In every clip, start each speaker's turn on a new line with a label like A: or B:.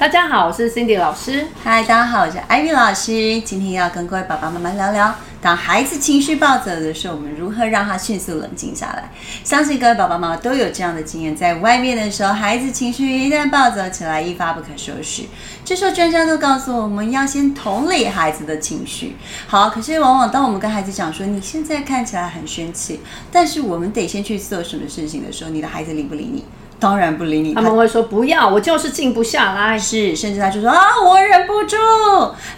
A: 大家好，我是 Cindy 老师。
B: 嗨，大家好，我是 Ivy 老师。今天要跟各位爸爸妈妈聊聊，当孩子情绪暴走的时候，我们如何让他迅速冷静下来。相信各位爸爸妈妈都有这样的经验，在外面的时候，孩子情绪一旦暴走起来，一发不可收拾。这时候专家都告诉我们要先同理孩子的情绪。好，可是往往当我们跟孩子讲说你现在看起来很生气，但是我们得先去做什么事情的时候，你的孩子理不理你？当然不理你，
A: 他们会说不要，我就是静不下来。
B: 是，甚至他就说啊，我忍不住。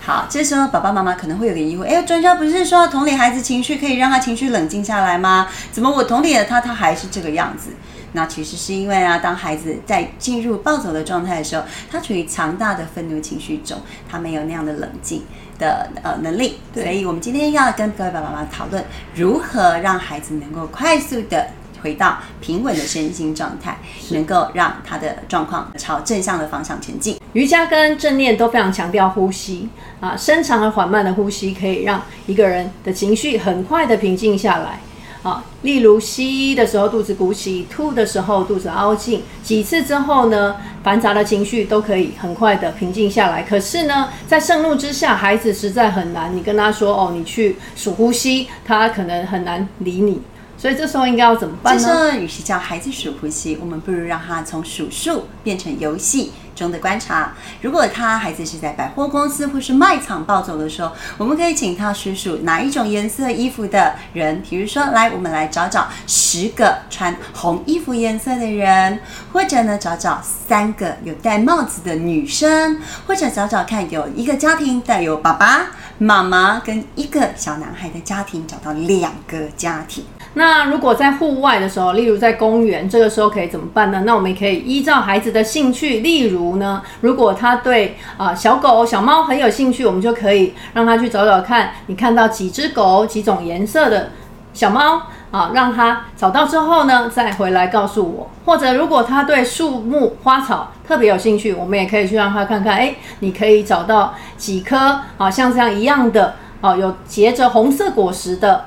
B: 好，这时候爸爸妈妈可能会有个疑惑，哎，专家不是说同理孩子情绪可以让他情绪冷静下来吗？怎么我同理了他，他还是这个样子？那其实是因为啊，当孩子在进入暴走的状态的时候，他处于强大的愤怒情绪中，他没有那样的冷静的呃能力。所以我们今天要跟各位爸爸妈妈讨论，如何让孩子能够快速的。回到平稳的身心状态，能够让他的状况朝正向的方向前进。
A: 瑜伽跟正念都非常强调呼吸啊，深长而缓慢的呼吸可以让一个人的情绪很快的平静下来啊。例如吸的时候肚子鼓起，吐的时候肚子凹进，几次之后呢，繁杂的情绪都可以很快的平静下来。可是呢，在盛怒之下，孩子实在很难。你跟他说哦，你去数呼吸，他可能很难理你。所以这时候应该要怎么办呢？
B: 这时候，与其叫孩子数呼吸，我们不如让他从数数变成游戏中的观察。如果他孩子是在百货公司或是卖场暴走的时候，我们可以请他数数哪一种颜色衣服的人。比如说，来，我们来找找十个穿红衣服颜色的人，或者呢，找找三个有戴帽子的女生，或者找找看有一个家庭带有爸爸妈妈跟一个小男孩的家庭，找到两个家庭。
A: 那如果在户外的时候，例如在公园，这个时候可以怎么办呢？那我们也可以依照孩子的兴趣，例如呢，如果他对啊小狗、小猫很有兴趣，我们就可以让他去找找看，你看到几只狗、几种颜色的小猫啊，让他找到之后呢，再回来告诉我。或者如果他对树木、花草特别有兴趣，我们也可以去让他看看，哎，你可以找到几棵啊像这样一样的啊，有结着红色果实的。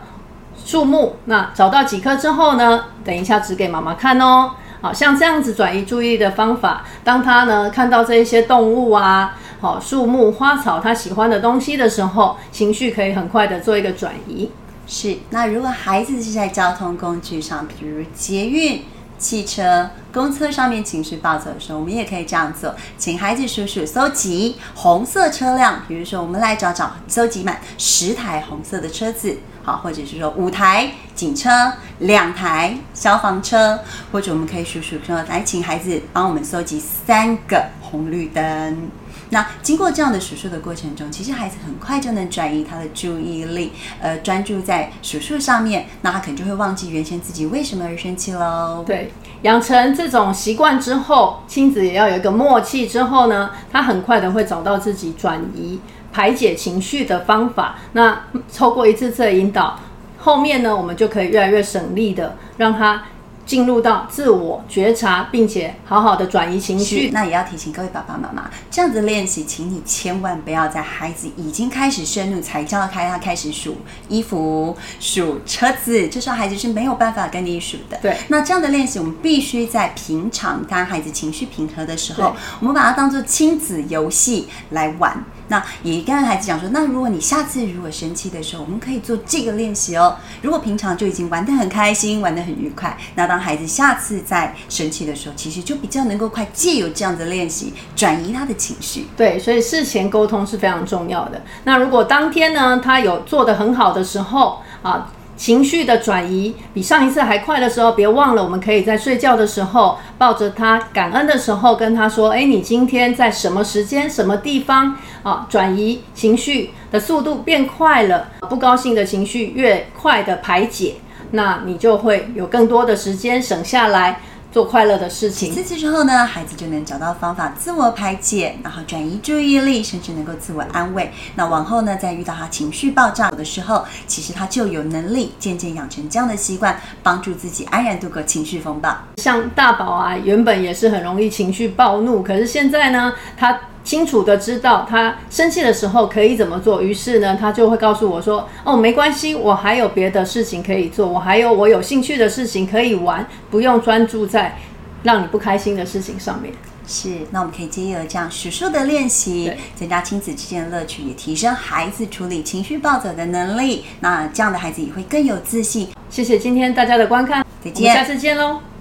A: 树木，那找到几棵之后呢？等一下指给妈妈看哦。好像这样子转移注意力的方法，当他呢看到这一些动物啊，好树木花草他喜欢的东西的时候，情绪可以很快的做一个转移。
B: 是，那如果孩子是在交通工具上，比如捷运。汽车、公车上面情绪暴走的时候，我们也可以这样做，请孩子数数搜集红色车辆，比如说我们来找找搜集满十台红色的车子，好，或者是说五台警车、两台消防车，或者我们可以数数说，来请孩子帮我们搜集三个红绿灯。那经过这样的数数的过程中，其实孩子很快就能转移他的注意力，呃，专注在数数上面，那他可能就会忘记原先自己为什么而生气喽。
A: 对，养成这种习惯之后，亲子也要有一个默契之后呢，他很快的会找到自己转移、排解情绪的方法。那透过一次次的引导，后面呢，我们就可以越来越省力的让他。进入到自我觉察，并且好好的转移情绪。
B: 那也要提醒各位爸爸妈妈，这样子练习，请你千万不要在孩子已经开始深怒才叫开他开始数衣服、数车子，这时候孩子是没有办法跟你数的。
A: 对。
B: 那这样的练习，我们必须在平常当孩子情绪平和的时候，我们把它当做亲子游戏来玩。那也跟孩子讲说，那如果你下次如果生气的时候，我们可以做这个练习哦。如果平常就已经玩得很开心，玩得很愉快，那当孩子下次在生气的时候，其实就比较能够快借由这样的练习转移他的情绪。
A: 对，所以事前沟通是非常重要的。那如果当天呢，他有做得很好的时候啊。情绪的转移比上一次还快的时候，别忘了，我们可以在睡觉的时候抱着他，感恩的时候跟他说：“哎，你今天在什么时间、什么地方啊？转移情绪的速度变快了，不高兴的情绪越快的排解，那你就会有更多的时间省下来。”做快乐的事情。
B: 几次之后呢，孩子就能找到方法自我排解，然后转移注意力，甚至能够自我安慰。那往后呢，在遇到他情绪爆炸的时候，其实他就有能力渐渐养成这样的习惯，帮助自己安然度过情绪风暴。
A: 像大宝啊，原本也是很容易情绪暴怒，可是现在呢，他。清楚的知道他生气的时候可以怎么做，于是呢，他就会告诉我说：“哦，没关系，我还有别的事情可以做，我还有我有兴趣的事情可以玩，不用专注在让你不开心的事情上面。”
B: 是，那我们可以借由这样数数的练习，增加亲子之间的乐趣，也提升孩子处理情绪暴走的能力。那这样的孩子也会更有自信。
A: 谢谢今天大家的观看，
B: 再见
A: 我们下次见喽。